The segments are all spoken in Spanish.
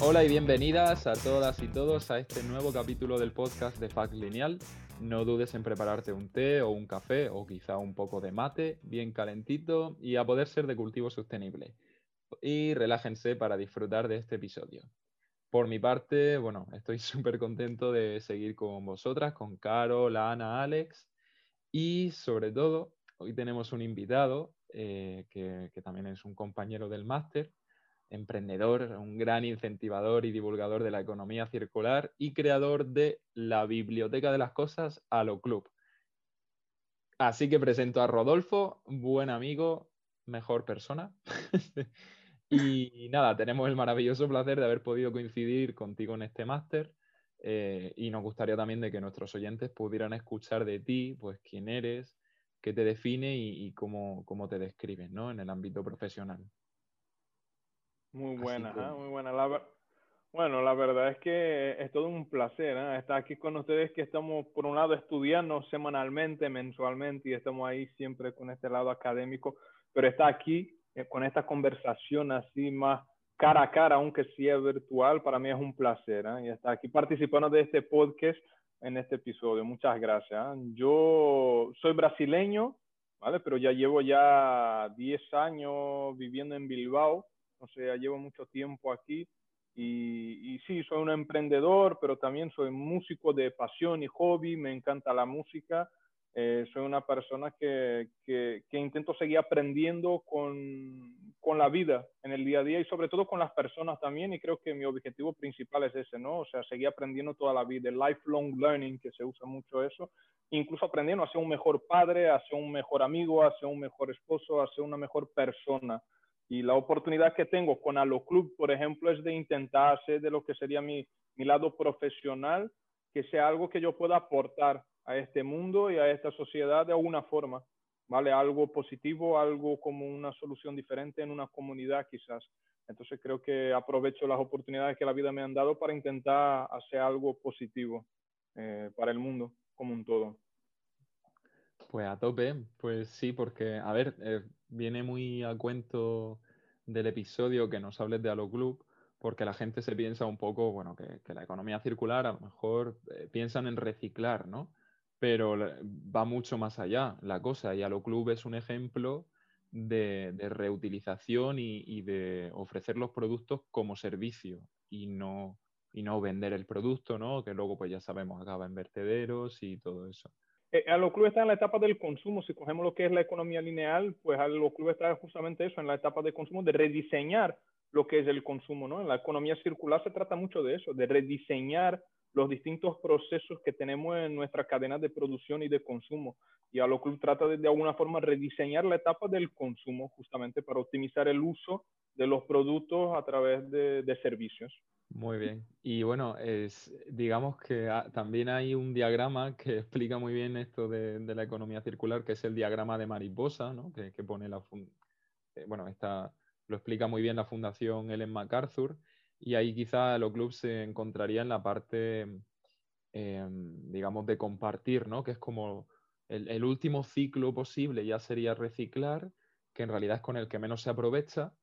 Hola y bienvenidas a todas y todos a este nuevo capítulo del podcast de Fact Lineal. No dudes en prepararte un té o un café o quizá un poco de mate, bien calentito y a poder ser de cultivo sostenible. Y relájense para disfrutar de este episodio. Por mi parte, bueno, estoy súper contento de seguir con vosotras, con Caro, Ana, Alex y sobre todo, hoy tenemos un invitado eh, que también es un compañero del máster, emprendedor, un gran incentivador y divulgador de la economía circular y creador de la Biblioteca de las Cosas Alo Club. Así que presento a Rodolfo, buen amigo, mejor persona. y nada, tenemos el maravilloso placer de haber podido coincidir contigo en este máster. Eh, y nos gustaría también de que nuestros oyentes pudieran escuchar de ti, pues quién eres, qué te define y, cómo, cómo, te describes ¿no? en el ámbito profesional. Muy buena, muy buena. La, bueno, la verdad es que es todo un placer ¿eh? estar aquí con ustedes que estamos, por un lado, estudiando semanalmente, mensualmente y estamos ahí siempre con este lado académico, pero está aquí eh, con esta conversación así más cara a cara, aunque sea virtual, para mí es un placer ¿eh? y estar aquí participando de este podcast en este episodio. Muchas gracias. ¿eh? Yo soy brasileño, ¿vale? Pero ya llevo ya 10 años viviendo en Bilbao o sea, llevo mucho tiempo aquí y, y, sí, soy un emprendedor, pero también soy músico de pasión y hobby, me encanta la música. Eh, soy una persona que, que, que, intento seguir aprendiendo con, con, la vida en el día a día y sobre todo con las personas también y creo que mi objetivo principal es ese, ¿no? O sea, seguir aprendiendo toda la vida, el lifelong learning, que se usa mucho eso, incluso aprendiendo a ser un mejor padre, a ser un mejor amigo, a ser un mejor esposo, a ser una mejor persona. Y la oportunidad que tengo con Alo Club, por ejemplo, es de intentar hacer de lo que sería mi, mi lado profesional, que sea algo que yo pueda aportar a este mundo y a esta sociedad de alguna forma, ¿vale? Algo positivo, algo como una solución diferente en una comunidad quizás. Entonces creo que aprovecho las oportunidades que la vida me han dado para intentar hacer algo positivo eh, para el mundo como un todo. Pues a tope, pues sí, porque, a ver, eh, viene muy a cuento del episodio que nos hables de Halo Club, porque la gente se piensa un poco, bueno, que, la economía circular a lo mejor eh, piensan en reciclar, ¿no? Pero va mucho más allá la cosa y Halo Club es un ejemplo de, reutilización y, de ofrecer los productos como servicio y no, y no vender el producto, ¿no? Que luego pues ya sabemos acaba en vertederos y todo eso eh, Club está en la etapa del consumo. Si cogemos lo que es la economía lineal, pues Club está justamente eso, en la etapa de consumo, de rediseñar lo que es el consumo, ¿no? En la economía circular se trata mucho de eso, de rediseñar los distintos procesos que tenemos en nuestra cadena de producción y de consumo. Y Club trata de, de alguna forma rediseñar la etapa del consumo justamente para optimizar el uso de los productos a través de, de servicios. Muy bien. Y bueno, es, digamos que también hay un diagrama que explica muy bien esto de, la economía circular, que es el diagrama de mariposa, ¿no? que, pone la... Eh, bueno, está, lo explica muy bien la Fundación Ellen MacArthur, y ahí quizá los clubs se encontraría en la parte, em, digamos, de compartir, ¿no? que es como el, el último ciclo posible ya sería reciclar, que en realidad es con el que menos se aprovecha,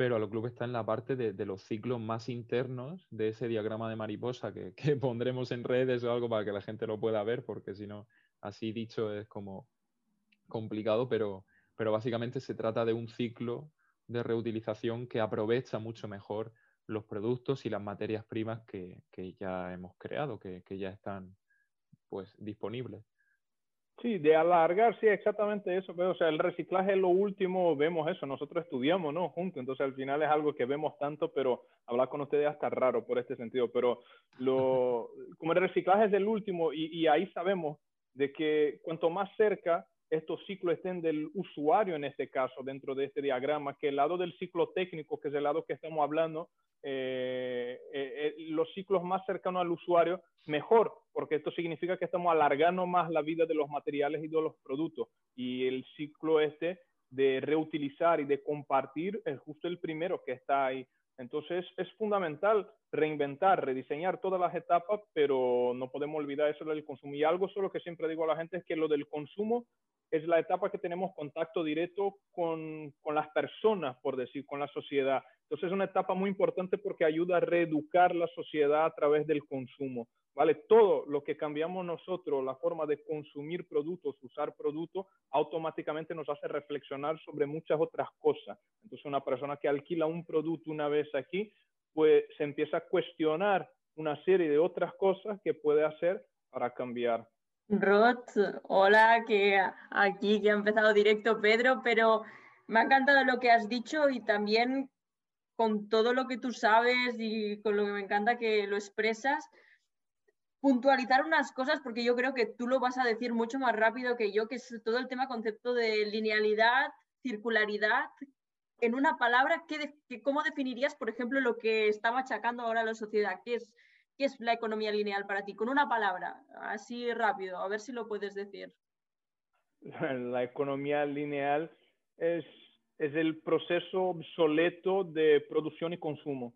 pero a club está en la parte de, los ciclos más internos de ese diagrama de mariposa que, pondremos en redes o algo para que la gente lo pueda ver, porque si no, así dicho es como complicado, pero, pero básicamente se trata de un ciclo de reutilización que aprovecha mucho mejor los productos y las materias primas que, ya hemos creado, que, que ya están pues disponibles. Sí, de alargar, sí, exactamente eso. Pero, o sea, el reciclaje es lo último, vemos eso, nosotros estudiamos, ¿no? Juntos, entonces al final es algo que vemos tanto, pero hablar con ustedes hasta raro por este sentido. Pero lo, como el reciclaje es el último y, y ahí sabemos de que cuanto más cerca estos ciclos estén del usuario en este caso, dentro de este diagrama, que el lado del ciclo técnico, que es el lado que estamos hablando, eh, eh, eh, los ciclos más cercanos al usuario, mejor, porque esto significa que estamos alargando más la vida de los materiales y de los productos. Y el ciclo este de reutilizar y de compartir es justo el primero que está ahí. Entonces es fundamental reinventar, rediseñar todas las etapas, pero no podemos olvidar eso del consumo. Y algo solo que siempre digo a la gente es que lo del consumo es la etapa que tenemos contacto directo con, con, las personas, por decir, con la sociedad. Entonces es una etapa muy importante porque ayuda a reeducar la sociedad a través del consumo. ¿Vale? Todo lo que cambiamos nosotros, la forma de consumir productos, usar productos, automáticamente nos hace reflexionar sobre muchas otras cosas. Entonces una persona que alquila un producto una vez aquí, pues se empieza a cuestionar una serie de otras cosas que puede hacer para cambiar. Rod, hola, que aquí que ha empezado directo Pedro, pero me ha encantado lo que has dicho y también con todo lo que tú sabes y con lo que me encanta que lo expresas, puntualizar unas cosas porque yo creo que tú lo vas a decir mucho más rápido que yo, que es todo el tema concepto de linealidad, circularidad. En una palabra, ¿qué, ¿cómo definirías, por ejemplo, lo que está machacando ahora la sociedad? ¿Qué es, ¿Qué es la economía lineal para ti? Con una palabra, así rápido, a ver si lo puedes decir. La economía lineal es, es el proceso obsoleto de producción y consumo.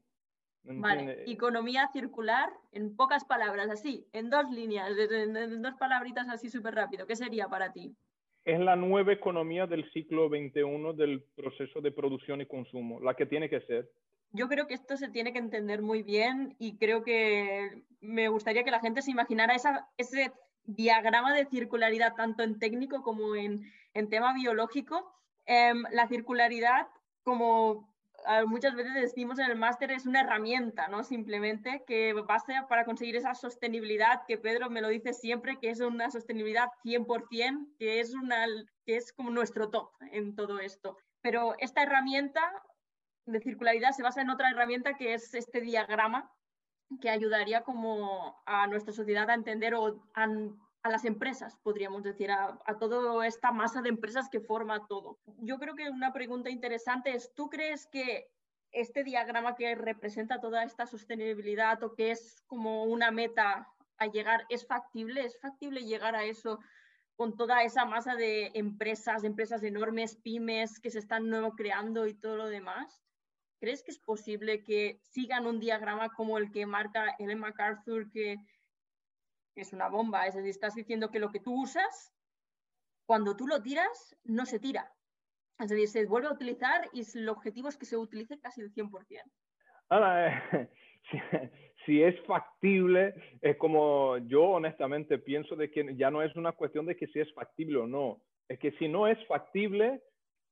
Vale, economía circular, en pocas palabras, así, en dos líneas, en, dos palabritas así súper rápido. ¿Qué sería para ti? Es la nueva economía del siglo XXI del proceso de producción y consumo, la que tiene que ser yo creo que esto se tiene que entender muy bien y creo que me gustaría que la gente se imaginara ese diagrama de circularidad tanto en técnico como en, tema biológico. Em, la circularidad, como muchas veces decimos en el máster, es una herramienta, ¿no? Simplemente que basta para conseguir esa sostenibilidad que Pedro me lo dice siempre, que es una sostenibilidad 100%, que es, una, que es como nuestro top en todo esto. Pero esta herramienta de circularidad se basa en otra herramienta que es este diagrama que ayudaría como a nuestra sociedad a entender o a, las empresas, podríamos decir, a, a, toda esta masa de empresas que forma todo. Yo creo que una pregunta interesante es, ¿tú crees que este diagrama que representa toda esta sostenibilidad o que es como una meta a llegar, es factible? ¿Es factible llegar a eso con toda esa masa de empresas, empresas enormes, pymes que se están nuevo creando y todo lo demás? ¿Crees que es posible que sigan un diagrama como el que marca Ellen MacArthur, que es una bomba? Es decir, estás diciendo que lo que tú usas, cuando tú lo tiras, no se tira. Es decir, se vuelve a utilizar y el objetivo es que se utilice casi el 100%. Ahora, eh, si, es factible, es como yo honestamente pienso de que ya no es una cuestión de que si es factible o no. Es que si no es factible,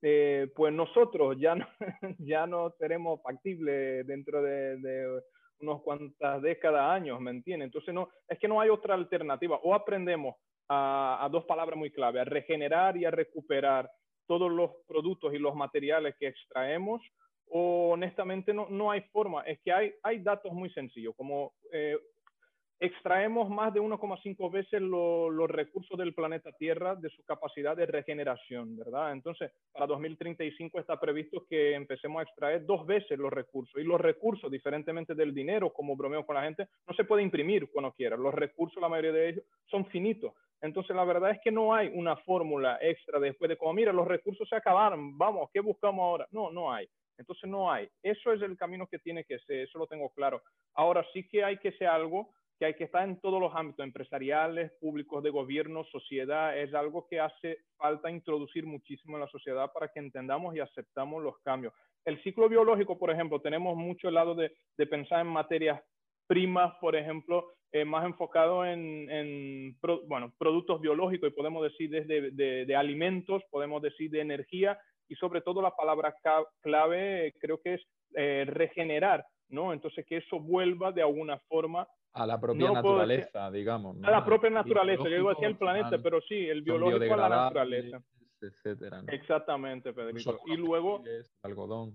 eh, pues nosotros ya no, ya no seremos factibles dentro de, unos cuantas décadas, años, ¿me entiendes? Entonces, no, es que no hay otra alternativa. O aprendemos a, dos palabras muy claves, a regenerar y a recuperar todos los productos y los materiales que extraemos, o honestamente no, no hay forma. Es que hay, hay datos muy sencillos, como eh, extraemos más de 1,5 veces los recursos del planeta Tierra de su capacidad de regeneración, ¿verdad? Entonces, para 2035 está previsto que empecemos a extraer dos veces los recursos. Y los recursos, diferentemente del dinero, como bromeo con la gente, no se puede imprimir cuando quiera. Los recursos, la mayoría de ellos, son finitos. Entonces, la verdad es que no hay una fórmula extra después de como, mira, los recursos se acabaron, vamos, ¿qué buscamos ahora? No, no hay. Entonces, no hay. Eso es el camino que tiene que ser, eso lo tengo claro. Ahora sí que hay que ser algo que hay que estar en todos los ámbitos empresariales, públicos, de gobierno, sociedad, es algo que hace falta introducir muchísimo en la sociedad para que entendamos y aceptamos los cambios. El ciclo biológico, por ejemplo, tenemos mucho el lado de, de pensar en materias primas, por ejemplo, eh, más enfocado en, en bueno, productos biológicos y podemos decir desde de, de, alimentos, podemos decir de energía y sobre todo la palabra clave creo que es eh, regenerar, ¿no? Entonces que eso vuelva de alguna forma a la propia naturaleza, digamos. A la propia naturaleza, yo iba a decir el planeta, pero sí, el biológico a la naturaleza. Etcétera, Exactamente, Pedrito. Y luego... Algodón.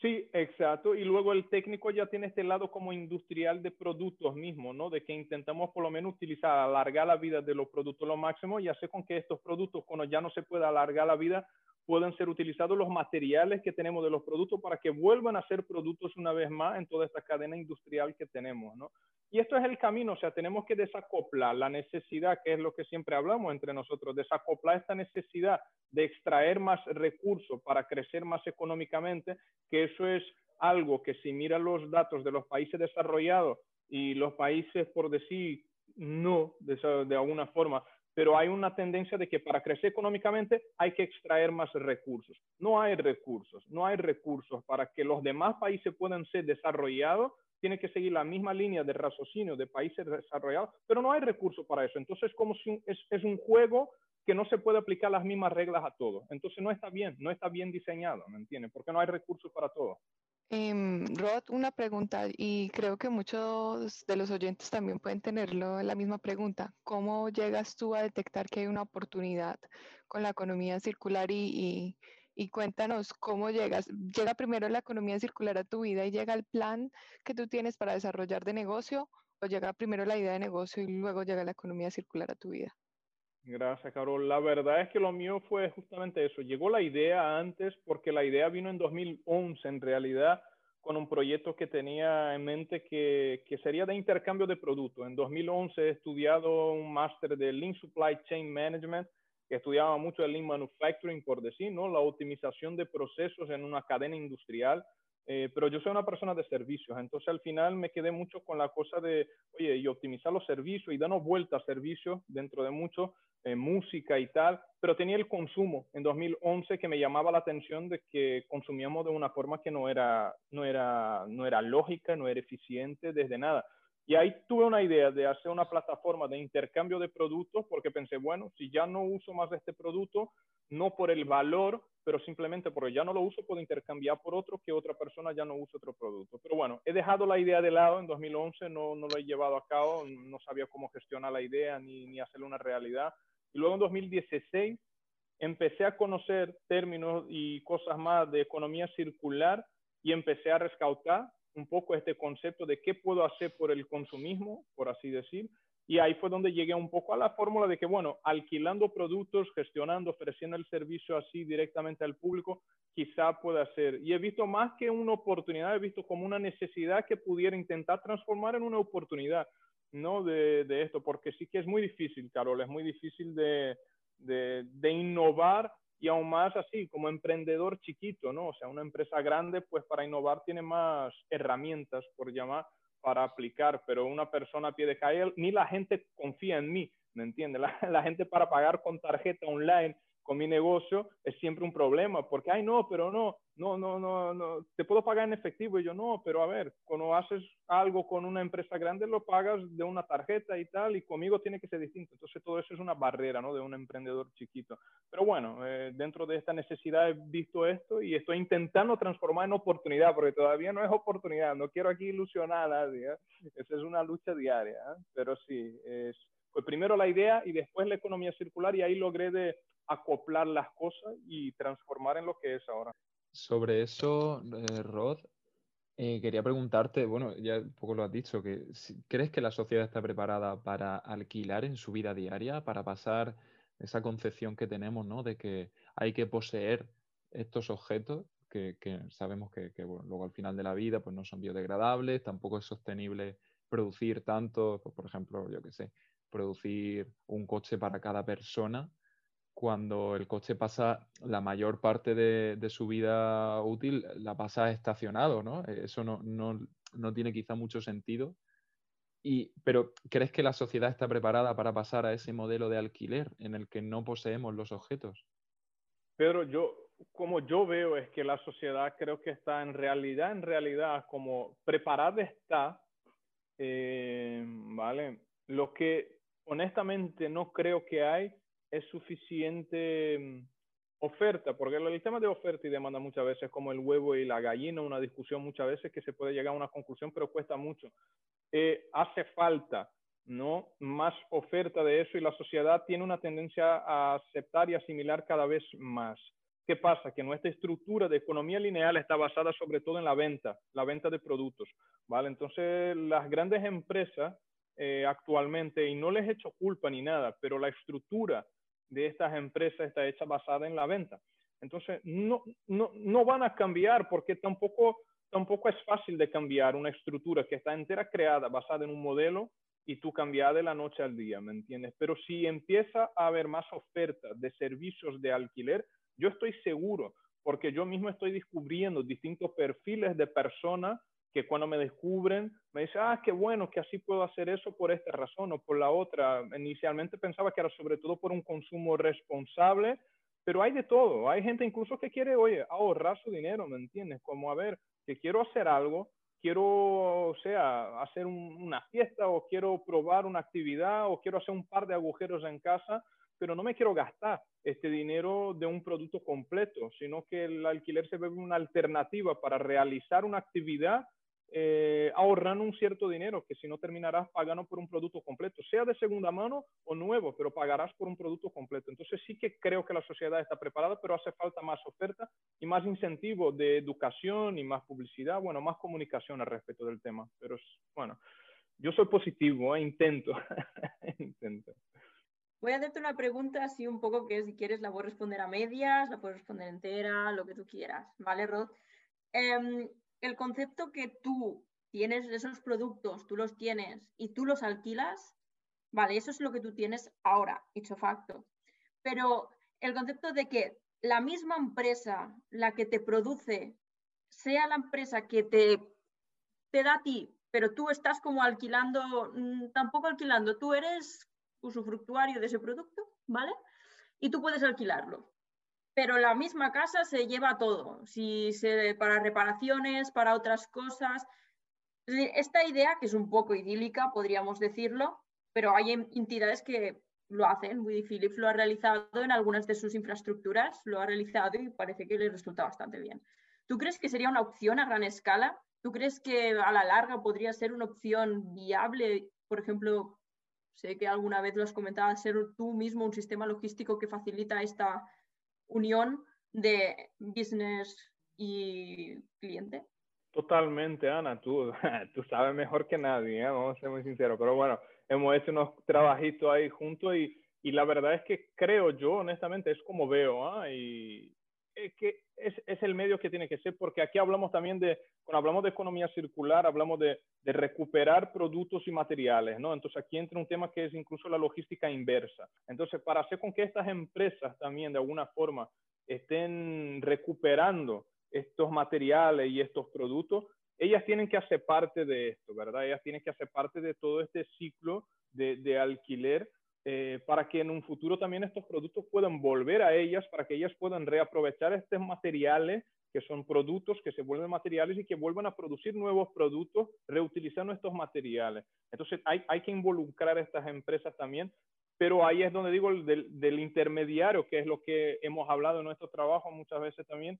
Sí, exacto. Y luego el técnico ya tiene este lado como industrial de productos mismos, ¿no? De que intentamos por lo menos utilizar, alargar la vida de los productos lo máximo y hacer con que estos productos, cuando ya no se pueda alargar la vida, puedan ser utilizados los materiales que tenemos de los productos para que vuelvan a ser productos una vez más en toda esta cadena industrial que tenemos, ¿no? Y esto es el camino, o sea, tenemos que desacoplar la necesidad, que es lo que siempre hablamos entre nosotros, desacoplar esta necesidad de extraer más recursos para crecer más económicamente, que eso es algo que si mira los datos de los países desarrollados y los países, por decir, no, de, de alguna forma, pero hay una tendencia de que para crecer económicamente hay que extraer más recursos. No hay recursos, no hay recursos para que los demás países puedan ser desarrollados. Tiene que seguir la misma línea de raciocinio de países desarrollados, pero no hay recursos para eso. Entonces, como si es, un juego que no se puede aplicar las mismas reglas a todo. Entonces, no está bien, no está bien diseñado, ¿me entiendes? Porque no hay recursos para todo. Eh, Rod, una pregunta y creo que muchos de los oyentes también pueden tenerlo la misma pregunta. ¿Cómo llegas tú a detectar que hay una oportunidad con la economía circular y, y, cuéntanos cómo llegas? ¿Llega primero la economía circular a tu vida y llega el plan que tú tienes para desarrollar de negocio o llega primero la idea de negocio y luego llega la economía circular a tu vida? Gracias, Carol. La verdad es que lo mío fue justamente eso. Llegó la idea antes porque la idea vino en 2011, en realidad, con un proyecto que tenía en mente que, que sería de intercambio de productos. En 2011 he estudiado un máster de Lean Supply Chain Management, que estudiaba mucho el Lean Manufacturing, por decir, ¿no? La optimización de procesos en una cadena industrial. Eh, pero yo soy una persona de servicios, entonces al final me quedé mucho con la cosa de, oye, y optimizar los servicios y darnos vuelta a servicios dentro de mucho, eh, música y tal, pero tenía el consumo en 2011 que me llamaba la atención de que consumíamos de una forma que no era, no era, no era lógica, no era eficiente desde nada. Y ahí tuve una idea de hacer una plataforma de intercambio de productos porque pensé, bueno, si ya no uso más este producto, no por el valor, pero simplemente porque ya no lo uso, puedo intercambiar por otro que otra persona ya no use otro producto. Pero bueno, he dejado la idea de lado en 2011, no, no lo he llevado a cabo, no sabía cómo gestionar la idea ni, ni hacerla una realidad. Y luego en 2016 empecé a conocer términos y cosas más de economía circular y empecé a rescautar un poco este concepto de qué puedo hacer por el consumismo, por así decir. Y ahí fue donde llegué un poco a la fórmula de que, bueno, alquilando productos, gestionando, ofreciendo el servicio así directamente al público, quizá pueda ser. Y he visto más que una oportunidad, he visto como una necesidad que pudiera intentar transformar en una oportunidad, ¿no? De, de esto, porque sí que es muy difícil, Carol, es muy difícil de, de, innovar y aún más así, como emprendedor chiquito, ¿no? O sea, una empresa grande, pues para innovar tiene más herramientas, por llamar, para aplicar, pero una persona a pie de calle, ni la gente confía en mí, ¿me entiendes? La, la, gente para pagar con tarjeta online con mi negocio es siempre un problema, porque, ay, no, pero no, no, no, no, no, te puedo pagar en efectivo. Y yo, no, pero a ver, cuando haces algo con una empresa grande, lo pagas de una tarjeta y tal, y conmigo tiene que ser distinto. Entonces, todo eso es una barrera, ¿no? De un emprendedor chiquito. Pero bueno, eh, dentro de esta necesidad he visto esto y estoy intentando transformar en oportunidad, porque todavía no es oportunidad. No quiero aquí ilusionar a nadie. ¿eh? Esa es una lucha diaria, ¿eh? pero sí, es, fue primero la idea y después la economía circular y ahí logré de acoplar las cosas y transformar en lo que es ahora. Sobre eso, eh, Rod, eh, quería preguntarte, bueno, ya un poco lo has dicho, que si, ¿crees que la sociedad está preparada para alquilar en su vida diaria, para pasar esa concepción que tenemos, ¿no? De que hay que poseer estos objetos que, sabemos que, luego al final de la vida pues no son biodegradables, tampoco es sostenible producir tanto, pues, por ejemplo, yo qué sé, producir un coche para cada persona cuando el coche pasa la mayor parte de, su vida útil, la pasa estacionado, ¿no? Eso no, no, no, tiene quizá mucho sentido. Y, pero, ¿crees que la sociedad está preparada para pasar a ese modelo de alquiler en el que no poseemos los objetos? Pero yo, como yo veo, es que la sociedad creo que está en realidad, en realidad, como preparada está, eh, ¿vale? Lo que honestamente no creo que hay es suficiente mm, oferta, porque el tema de oferta y demanda muchas veces es como el huevo y la gallina, una discusión muchas veces que se puede llegar a una conclusión, pero cuesta mucho. Eh, hace falta ¿no? más oferta de eso y la sociedad tiene una tendencia a aceptar y asimilar cada vez más. ¿Qué pasa? Que nuestra estructura de economía lineal está basada sobre todo en la venta, la venta de productos, ¿vale? Entonces, las grandes empresas eh, actualmente, y no les he hecho culpa ni nada, pero la estructura de estas empresas está hecha basada en la venta. Entonces, no, no, no van a cambiar porque tampoco, tampoco es fácil de cambiar una estructura que está entera creada basada en un modelo y tú cambiar de la noche al día, ¿me entiendes? Pero si empieza a haber más oferta de servicios de alquiler, yo estoy seguro, porque yo mismo estoy descubriendo distintos perfiles de personas que cuando me descubren me dicen, ah, qué bueno que así puedo hacer eso por esta razón o por la otra. Inicialmente pensaba que era sobre todo por un consumo responsable, pero hay de todo. Hay gente incluso que quiere, oye, ahorrar su dinero, ¿me entiendes? Como, a ver, que quiero hacer algo, quiero, o sea, hacer una fiesta o quiero probar una actividad o quiero hacer un par de agujeros en casa, pero no me quiero gastar este dinero de un producto completo, sino que el alquiler se ve una alternativa para realizar una actividad eh, ahorrando un cierto dinero que si no terminarás pagando por un producto completo, sea de segunda mano o nuevo, pero pagarás por un producto completo. Entonces sí que creo que la sociedad está preparada, pero hace falta más oferta y más incentivo de educación y más publicidad, bueno, más comunicación al respecto del tema. Pero bueno, yo soy positivo, eh, intento, intento. Voy a hacerte una pregunta así un poco que si quieres la puedes responder a medias, la puedes responder entera, lo que tú quieras, ¿vale, Rod? Em, el concepto que tú tienes esos productos, tú los tienes y tú los alquilas, vale, eso es lo que tú tienes ahora, hecho facto. Pero el concepto de que la misma empresa, la que te produce, sea la empresa que te, te da a ti, pero tú estás como alquilando, mm, tampoco alquilando, tú eres usufructuario de ese producto, ¿vale? Y tú puedes alquilarlo pero la misma casa se lleva todo, si se, para reparaciones, para otras cosas. Esta idea, que es un poco idílica, podríamos decirlo, pero hay entidades que lo hacen. Woody Phillips lo ha realizado en algunas de sus infraestructuras, lo ha realizado y parece que le resulta bastante bien. ¿Tú crees que sería una opción a gran escala? ¿Tú crees que a la larga podría ser una opción viable? Por ejemplo, sé que alguna vez lo has comentado, ser tú mismo un sistema logístico que facilita esta unión de business y cliente? Totalmente, Ana, tú, tú sabes mejor que nadie, ¿eh? vamos a ser muy sinceros, pero bueno, hemos hecho unos trabajitos ahí juntos y, y la verdad es que creo yo, honestamente, es como veo, ¿eh? y es que es, el medio que tiene que ser, porque aquí hablamos también de, cuando hablamos de economía circular, hablamos de, recuperar productos y materiales, ¿no? Entonces aquí entra un tema que es incluso la logística inversa. Entonces, para hacer con que estas empresas también de alguna forma estén recuperando estos materiales y estos productos, ellas tienen que hacer parte de esto, ¿verdad? Ellas tienen que hacer parte de todo este ciclo de alquiler eh, para que en un futuro también estos productos puedan volver a ellas, para que ellas puedan reaprovechar estos materiales que son productos que se vuelven materiales y que vuelvan a producir nuevos productos reutilizando estos materiales. Entonces hay, hay que involucrar a estas empresas también, pero ahí es donde digo del, del intermediario, que es lo que hemos hablado en nuestro trabajo muchas veces también,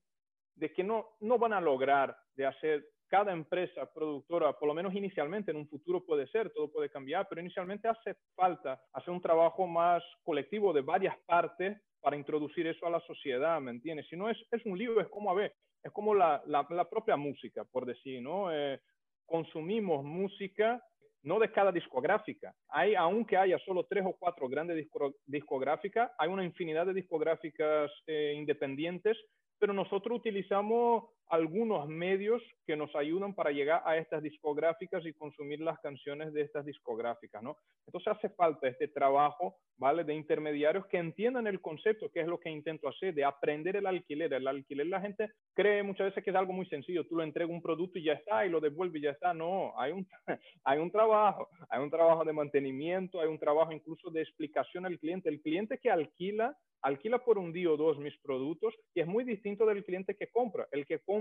de que no, no van a lograr de hacer cada empresa productora, por lo menos inicialmente, en un futuro puede ser, todo puede cambiar, pero inicialmente hace falta hacer un trabajo más colectivo de varias partes para introducir eso a la sociedad, ¿me entiendes? Si no es, es un lío, es como, a ver, es como la, la, propia música, por decir, ¿no? Eh, consumimos música no de cada discográfica. Hay, aunque haya solo tres o cuatro grandes discográficas, hay una infinidad de discográficas eh, independientes pero nosotros utilizamos algunos medios que nos ayudan para llegar a estas discográficas y consumir las canciones de estas discográficas, ¿no? Entonces hace falta este trabajo, ¿vale? De intermediarios que entiendan el concepto, que es lo que intento hacer, de aprender el alquiler. El alquiler la gente cree muchas veces que es algo muy sencillo, tú le entregas un producto y ya está, y lo devuelves y ya está. No, hay un, hay un trabajo, hay un trabajo de mantenimiento, hay un trabajo incluso de explicación al cliente. El cliente que alquila alquila por un día o dos mis productos y es muy distinto del cliente que compra. El que compra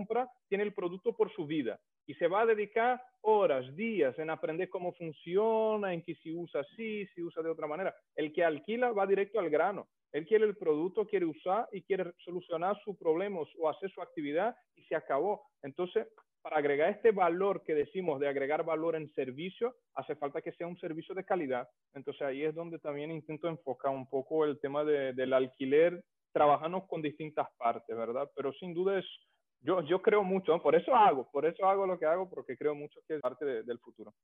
tiene el producto por su vida y se va a dedicar horas, días en aprender cómo funciona, en que si usa así, si usa de otra manera. El que alquila va directo al grano. Él quiere el producto, quiere usar y quiere solucionar sus problemas o hacer su actividad y se acabó. Entonces, para agregar este valor que decimos de agregar valor en servicio, hace falta que sea un servicio de calidad. Entonces ahí es donde también intento enfocar un poco el tema de, del alquiler, trabajando con distintas partes, ¿verdad? Pero sin duda es, yo, yo creo mucho, por eso hago, por eso hago lo que hago, porque creo mucho que es parte del futuro.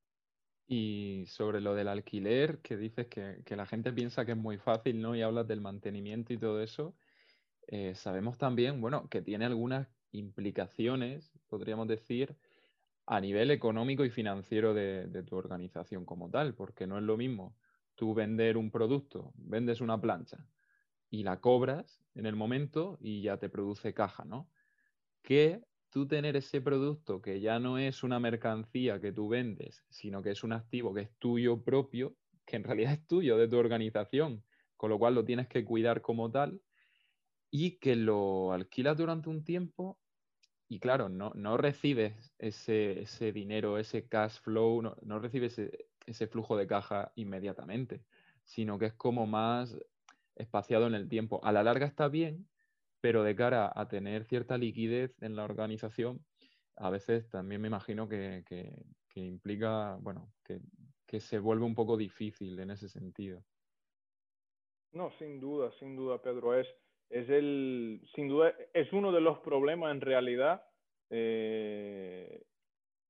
Y sobre lo del alquiler, que dices que, que, la gente piensa que es muy fácil, ¿no? Y hablas del mantenimiento y todo eso. Eh, sabemos también, bueno, que tiene algunas implicaciones, podríamos decir, a nivel económico y financiero de, tu organización como tal, porque no es lo mismo tú vender un producto, vendes una plancha y la cobras en el momento y ya te produce caja, ¿no? Que tú tener ese producto que ya no es una mercancía que tú vendes, sino que es un activo que es tuyo propio, que en realidad es tuyo de tu organización, con lo cual lo tienes que cuidar como tal y que lo alquilas durante un tiempo y claro, no, no recibes ese, ese, dinero, ese cash flow, no, no recibes ese, ese, flujo de caja inmediatamente, sino que es como más espaciado en el tiempo. A la larga está bien, pero de cara a tener cierta liquidez en la organización, a veces también me imagino que, que, implica, bueno, que, que se vuelve un poco difícil en ese sentido. No, sin duda, sin duda, Pedro. Es, es el, sin duda, es uno de los problemas en realidad, eh,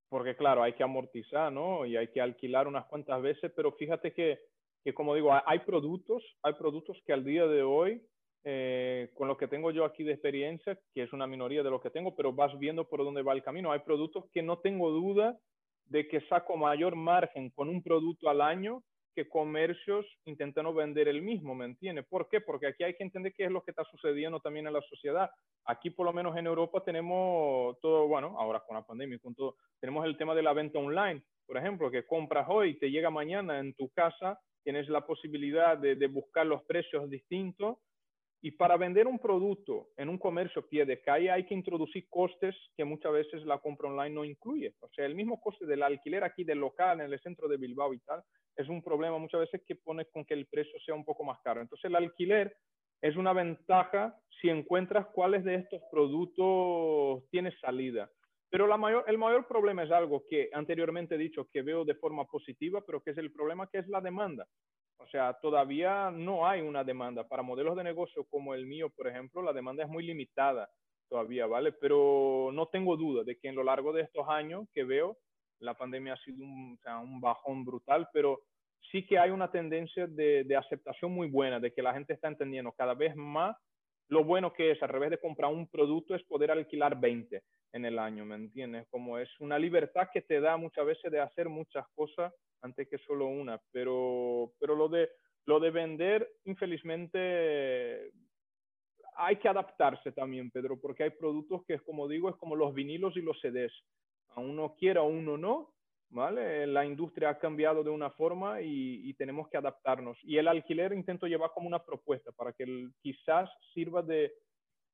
porque claro, hay que amortizar, ¿no? Y hay que alquilar unas cuantas veces, pero fíjate que, que como digo, hay productos, hay productos que al día de hoy, eh, con lo que tengo yo aquí de experiencia, que es una minoría de lo que tengo, pero vas viendo por dónde va el camino, hay productos que no tengo duda de que saco mayor margen con un producto al año que comercios intentando vender el mismo, ¿me entiendes? ¿Por qué? Porque aquí hay que entender qué es lo que está sucediendo también en la sociedad. Aquí, por lo menos en Europa, tenemos todo, bueno, ahora con la pandemia, con todo, tenemos el tema de la venta online, por ejemplo, que compras hoy, te llega mañana en tu casa, tienes la posibilidad de, de buscar los precios distintos y para vender un producto en un comercio pie de calle hay que introducir costes que muchas veces la compra online no incluye. O sea, el mismo coste del alquiler aquí del local en el centro de Bilbao y tal es un problema muchas veces que pone con que el precio sea un poco más caro. Entonces el alquiler es una ventaja si encuentras cuáles de estos productos tienes salida. Pero la mayor, el mayor problema es algo que anteriormente he dicho que veo de forma positiva, pero que es el problema que es la demanda. O sea, todavía no hay una demanda. Para modelos de negocio como el mío, por ejemplo, la demanda es muy limitada todavía, ¿vale? Pero no tengo duda de que en lo largo de estos años que veo, la pandemia ha sido un, o sea, un bajón brutal, pero sí que hay una tendencia de, de, aceptación muy buena, de que la gente está entendiendo cada vez más lo bueno que es, al revés de comprar un producto, es poder alquilar 20 en el año, ¿me entiendes? Como es una libertad que te da muchas veces de hacer muchas cosas antes que solo una, pero, pero lo, de, lo de vender, infelizmente, hay que adaptarse también, Pedro, porque hay productos que, como digo, es como los vinilos y los CDs. A uno quiera, a uno no, ¿vale? La industria ha cambiado de una forma y, tenemos que adaptarnos. Y el alquiler intento llevar como una propuesta para que quizás sirva de,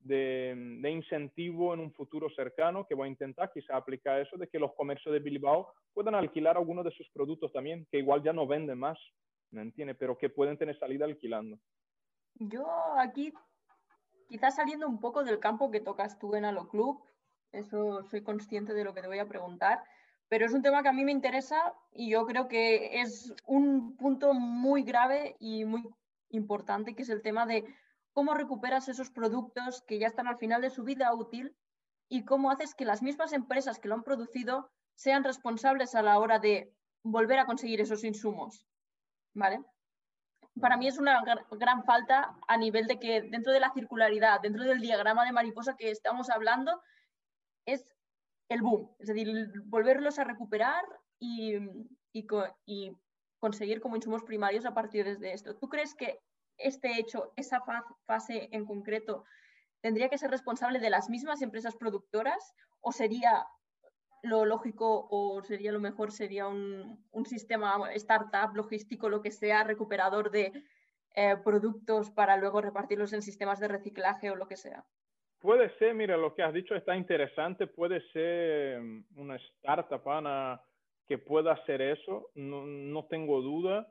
de, incentivo en un futuro cercano que voy a intentar quizá aplicar eso de que los comercios de Bilbao puedan alquilar algunos de sus productos también, que igual ya no venden más, ¿me entiendes? Pero que pueden tener salida alquilando. Yo aquí, quizás saliendo un poco del campo que tocas tú en Alo Club, eso soy consciente de lo que te voy a preguntar, pero es un tema que a mí me interesa y yo creo que es un punto muy grave y muy importante, que es el tema de cómo recuperas esos productos que ya están al final de su vida útil y cómo haces que las mismas empresas que lo han producido sean responsables a la hora de volver a conseguir esos insumos. ¿Vale? Para mí es una gran falta a nivel de que dentro de la circularidad, dentro del diagrama de mariposa que estamos hablando, es el boom, es decir, volverlos a recuperar y, y, y conseguir como insumos primarios a partir de esto. ¿Tú crees que este hecho, esa fase en concreto, tendría que ser responsable de las mismas empresas productoras o sería lo lógico o sería lo mejor, sería un, un sistema startup, logístico, lo que sea, recuperador de eh, productos para luego repartirlos en sistemas de reciclaje o lo que sea? Puede ser, mira, lo que has dicho está interesante, puede ser una startup, Ana, que pueda hacer eso, no, no tengo duda,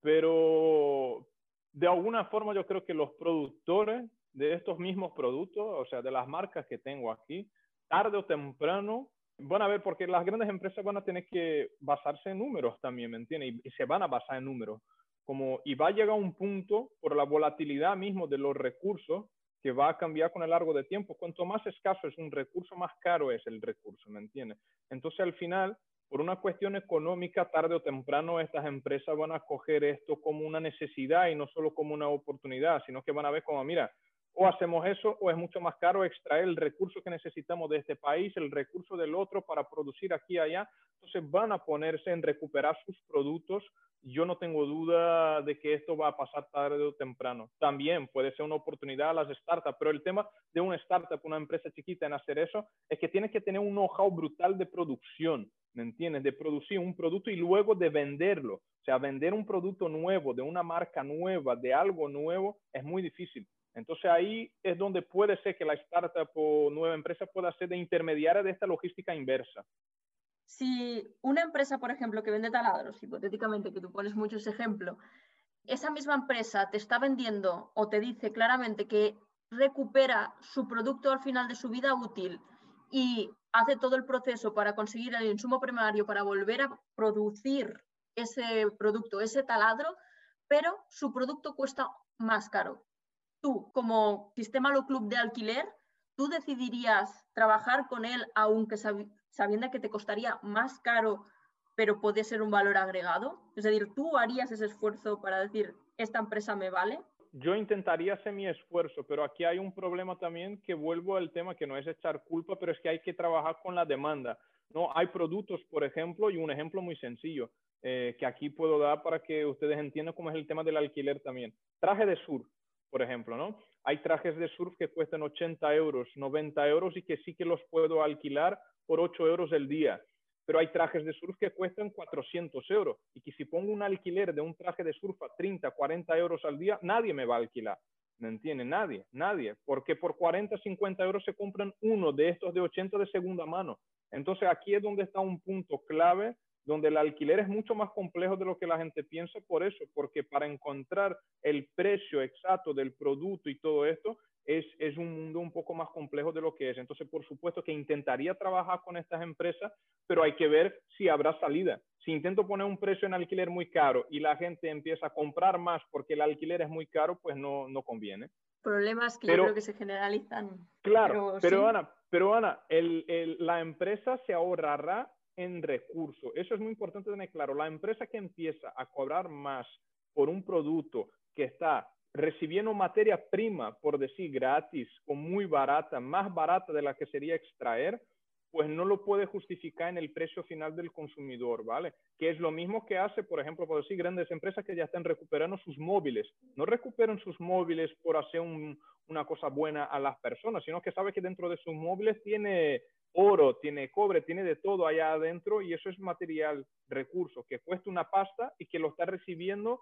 pero, de alguna forma yo creo que los productores de estos mismos productos, o sea, de las marcas que tengo aquí, tarde o temprano van a ver, porque las grandes empresas van a tener que basarse en números también, ¿me entiendes? Y, se van a basar en números. Como, y va a llegar un punto por la volatilidad mismo de los recursos que va a cambiar con el largo de tiempo. Cuanto más escaso es un recurso, más caro es el recurso, ¿me entiendes? Entonces, al final, por una cuestión económica, tarde o temprano estas empresas van a coger esto como una necesidad y no solo como una oportunidad, sino que van a ver como, mira, o hacemos eso o es mucho más caro extraer el recurso que necesitamos de este país, el recurso del otro para producir aquí y allá. Entonces van a ponerse en recuperar sus productos. Yo no tengo duda de que esto va a pasar tarde o temprano. También puede ser una oportunidad a las startups, pero el tema de una startup, una empresa chiquita en hacer eso, es que tiene que tener un know-how brutal de producción, ¿me entiendes? De producir un producto y luego de venderlo. O sea, vender un producto nuevo, de una marca nueva, de algo nuevo, es muy difícil. Entonces ahí es donde puede ser que la startup o nueva empresa pueda ser de intermediaria de esta logística inversa. Si una empresa, por ejemplo, que vende taladros, hipotéticamente, que tú pones mucho ese ejemplo, esa misma empresa te está vendiendo o te dice claramente que recupera su producto al final de su vida útil y hace todo el proceso para conseguir el insumo primario para volver a producir ese producto, ese taladro, pero su producto cuesta más caro tú, como sistema o club de alquiler, tú decidirías trabajar con él aunque sabiendo que te costaría más caro, pero puede ser un valor agregado? Es decir, ¿tú harías ese esfuerzo para decir, esta empresa me vale? Yo intentaría hacer mi esfuerzo, pero aquí hay un problema también que vuelvo al tema que no es echar culpa, pero es que hay que trabajar con la demanda. No, hay productos, por ejemplo, y un ejemplo muy sencillo eh, que aquí puedo dar para que ustedes entiendan cómo es el tema del alquiler también. Traje de sur por ejemplo, ¿no? Hay trajes de surf que cuestan 80 euros, 90 euros y que sí que los puedo alquilar por 8 euros el día. Pero hay trajes de surf que cuestan 400 euros y que si pongo un alquiler de un traje de surf a 30, 40 euros al día, nadie me va a alquilar. ¿Me entiende? Nadie, nadie. Porque por 40, 50 euros se compran uno de estos de 80 de segunda mano. Entonces aquí es donde está un punto clave donde el alquiler es mucho más complejo de lo que la gente piensa por eso, porque para encontrar el precio exacto del producto y todo esto es, es un mundo un poco más complejo de lo que es. Entonces, por supuesto que intentaría trabajar con estas empresas, pero hay que ver si habrá salida. Si intento poner un precio en alquiler muy caro y la gente empieza a comprar más porque el alquiler es muy caro, pues no, no conviene. Problemas que yo creo que se generalizan. Claro, pero, Ana, pero Ana el, el, la empresa se ahorrará en recursos. Eso es muy importante tener claro. La empresa que empieza a cobrar más por un producto que está recibiendo materia prima, por decir gratis o muy barata, más barata de la que sería extraer, pues no lo puede justificar en el precio final del consumidor, ¿vale? Que es lo mismo que hace, por ejemplo, por decir, grandes empresas que ya están recuperando sus móviles. No recuperan sus móviles por hacer una cosa buena a las personas, sino que sabe que dentro de sus móviles tiene oro, tiene cobre, tiene de todo allá adentro y eso es material, recurso, que cuesta una pasta y que lo está recibiendo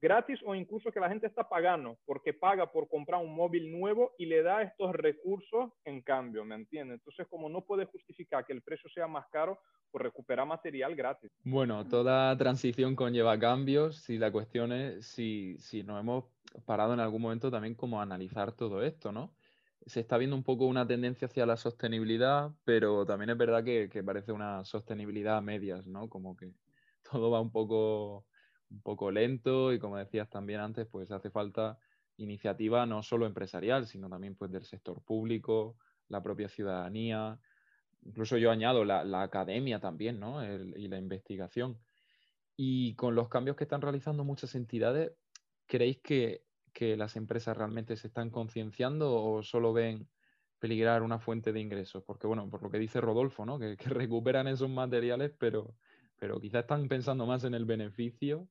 gratis o incluso que la gente está pagando porque paga por comprar un móvil nuevo y le da estos recursos en cambio, ¿me entiendes? Entonces, como no puede justificar que el precio sea más caro, por recuperar material gratis. Bueno, toda transición conlleva cambios y la cuestión es si, si nos hemos parado en algún momento también como analizar todo esto, ¿no? Se está viendo un poco una tendencia hacia la sostenibilidad, pero también es verdad que, parece una sostenibilidad a medias, ¿no? Como que todo va un poco, un poco lento y como decías también antes, pues hace falta iniciativa no solo empresarial, sino también pues del sector público, la propia ciudadanía, incluso yo añado la, academia también, ¿no? y la investigación. Y con los cambios que están realizando muchas entidades, ¿creéis que que las empresas realmente se están concienciando o solo ven peligrar una fuente de ingresos? Porque, bueno, por lo que dice Rodolfo, ¿no? Que, recuperan esos materiales, pero, pero quizás están pensando más en el beneficio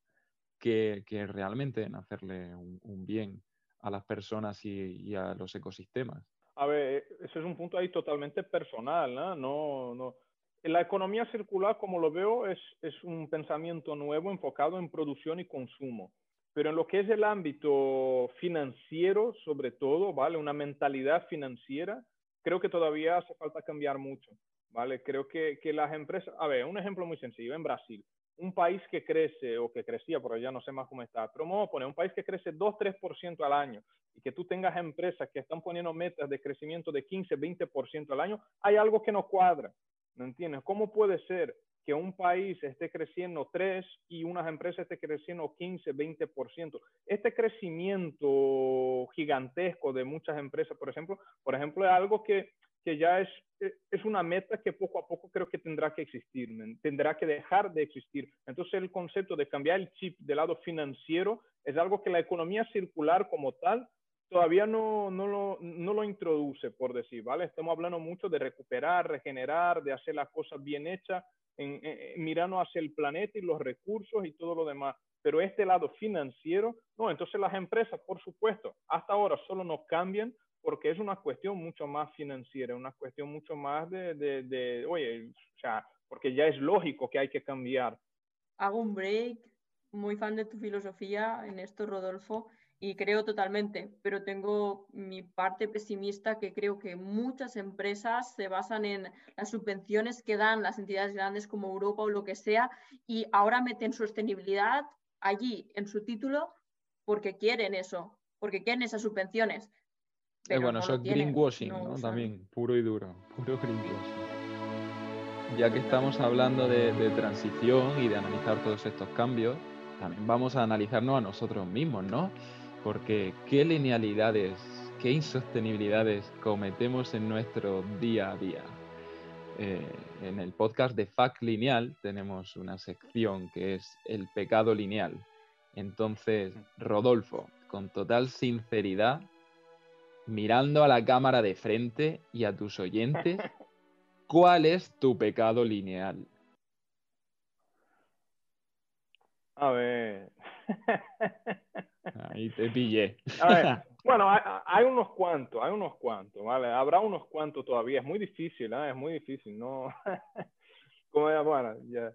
que, realmente en hacerle un, bien a las personas y, a los ecosistemas. A ver, ese es un punto ahí totalmente personal, ¿no? No, no. La economía circular, como lo veo, es, es un pensamiento nuevo enfocado en producción y consumo. Pero en lo que es el ámbito financiero, sobre todo, ¿vale? Una mentalidad financiera, creo que todavía hace falta cambiar mucho, ¿vale? Creo que, que las empresas, a ver, un ejemplo muy sencillo, en Brasil, un país que crece o que crecía, pero ya no sé más cómo está, pero vamos a poner un país que crece 2-3% al año y que tú tengas empresas que están poniendo metas de crecimiento de 15-20% al año, hay algo que no cuadra, ¿me entiendes? ¿Cómo puede ser que un país esté creciendo 3 y unas empresas esté creciendo 15, 20%. Este crecimiento gigantesco de muchas empresas, por ejemplo, por ejemplo, es algo que, que ya es, es una meta que poco a poco creo que tendrá que existir, tendrá que dejar de existir. Entonces el concepto de cambiar el chip del lado financiero es algo que la economía circular como tal todavía no, no, lo, no lo introduce, por decir, ¿vale? Estamos hablando mucho de recuperar, regenerar, de hacer las cosas bien hechas, en, mirando hacia el planeta y los recursos y todo lo demás. Pero este lado financiero, no, entonces las empresas, por supuesto, hasta ahora solo nos cambian porque es una cuestión mucho más financiera, una cuestión mucho más de, de, de oye, o sea, porque ya es lógico que hay que cambiar. Hago un break, muy fan de tu filosofía en esto, Rodolfo, y creo totalmente, pero tengo mi parte pesimista que creo que muchas empresas se basan en las subvenciones que dan las entidades grandes como Europa o lo que sea y ahora meten sostenibilidad allí en su título porque quieren eso, porque quieren esas subvenciones. Eh, bueno, eso es greenwashing, ¿no? También, puro y duro, puro greenwashing. Ya que estamos hablando de, transición y de analizar todos estos cambios, también vamos a analizarnos a nosotros mismos, ¿no? Porque qué linealidades, qué insostenibilidades cometemos en nuestro día a día. Eh, en el podcast de Fact Lineal tenemos una sección que es el pecado lineal. Entonces, Rodolfo, con total sinceridad, mirando a la cámara de frente y a tus oyentes, ¿cuál es tu pecado lineal? A ver. Ahí te pillé. A ver, bueno, hay, unos cuantos, hay unos cuantos, ¿vale? Habrá unos cuantos todavía. Es muy difícil, ¿eh? Es muy difícil, ¿no? Como bueno, ya.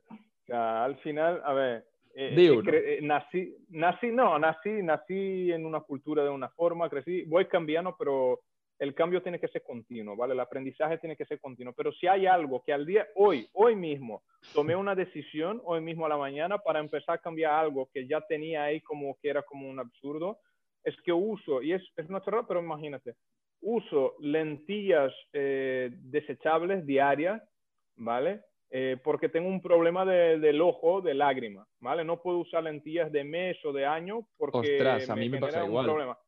al final, a ver, eh, eh, nací, nací, no, nací, nací en una cultura de una forma, crecí, voy cambiando, pero el cambio tiene que ser continuo, ¿vale? El aprendizaje tiene que ser continuo. Pero si hay algo que al día, hoy, hoy mismo, tomé una decisión, hoy mismo a la mañana, para empezar a cambiar algo que ya tenía ahí como que era como un absurdo, es que uso, y es, es natural, pero imagínate, uso lentillas eh, desechables diarias, ¿vale? Eh, porque tengo un problema de, del ojo de lágrima, ¿vale? No puedo usar lentillas de mes o de año porque Ostras, a mí me, pasa igual. Problema.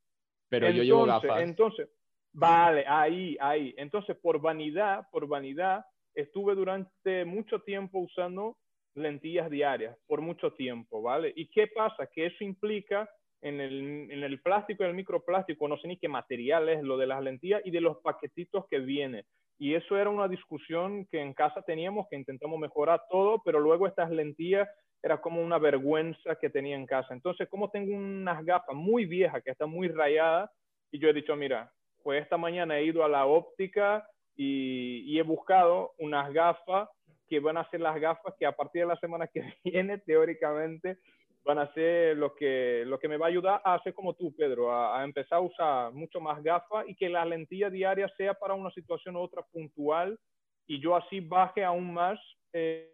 Pero yo llevo gafas. Entonces, vale, ahí, ahí. Entonces, por vanidad, por vanidad, estuve durante mucho tiempo usando lentillas diarias, por mucho tiempo, ¿vale? ¿Y qué pasa? Que eso implica en el, en el plástico, en el microplástico, no sé ni qué material es lo de las lentillas y de los paquetitos que vienen. Y eso era una discusión que en casa teníamos, que intentamos mejorar todo, pero luego estas lentillas era como una vergüenza que tenía en casa. Entonces, como tengo unas gafas muy viejas que están muy rayadas, y yo he dicho, mira, pues esta mañana he ido a la óptica y, he buscado unas gafas que van a ser las gafas que a partir de la semana que viene, teóricamente, van a ser lo que, lo que me va a ayudar a hacer como tú, Pedro, a, empezar a usar mucho más gafas y que la lentilla diaria sea para una situación u otra puntual y yo así baje aún más, eh,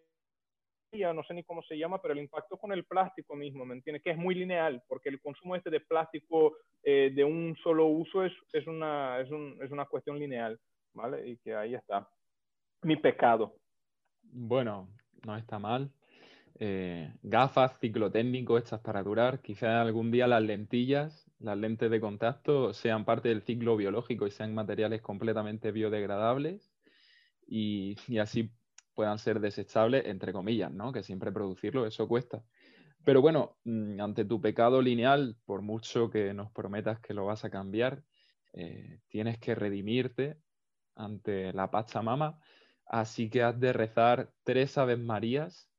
no sé ni cómo se llama, pero el impacto con el plástico mismo, ¿me entiendes? Que es muy lineal, porque el consumo este de plástico eh, de un solo uso es, es, una, es, un, es una cuestión lineal, ¿vale? Y que ahí está. Mi pecado. Bueno, no está mal. Eh, gafas ciclotécnicos hechas para durar. Quizás algún día las lentillas, las lentes de contacto, sean parte del ciclo biológico y sean materiales completamente biodegradables y, así puedan ser desechables, entre comillas, ¿no? Que siempre producirlo, eso cuesta. Pero bueno, mm, ante tu pecado lineal, por mucho que nos prometas que lo vas a cambiar, eh, tienes que redimirte ante la Pachamama. Así que has de rezar tres Aves Marías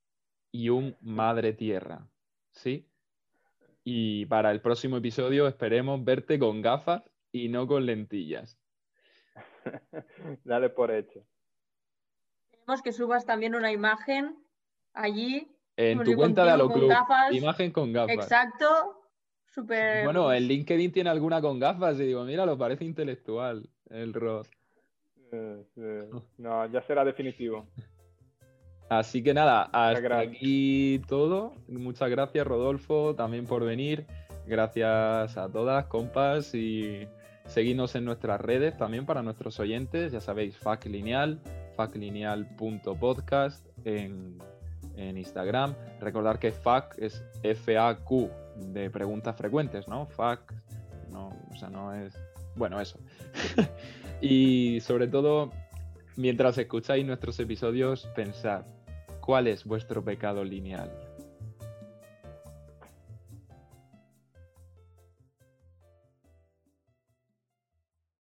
y un Madre Tierra, ¿sí? Y para el próximo episodio esperemos verte con gafas y no con lentillas. Dale por hecho. Queremos que subas también una imagen allí. En tu cuenta de Aloclub, imagen con gafas. Exacto. Super... Bueno, el LinkedIn tiene alguna con gafas y digo, mira, lo parece intelectual el Rod. no, ya será definitivo. Así que nada, hasta aquí todo. Muchas gracias, Rodolfo, también por venir. Gracias a todas, compas, y seguidnos en nuestras redes también para nuestros oyentes. Ya sabéis, FAC Lineal, faclineal.podcast en, en Instagram. Recordar que FAC es F-A-Q de preguntas frecuentes, ¿no? FAC, no, o sea, no es. Bueno, eso. y sobre todo, mientras escucháis nuestros episodios, pensad ¿Cuál es vuestro pecado lineal?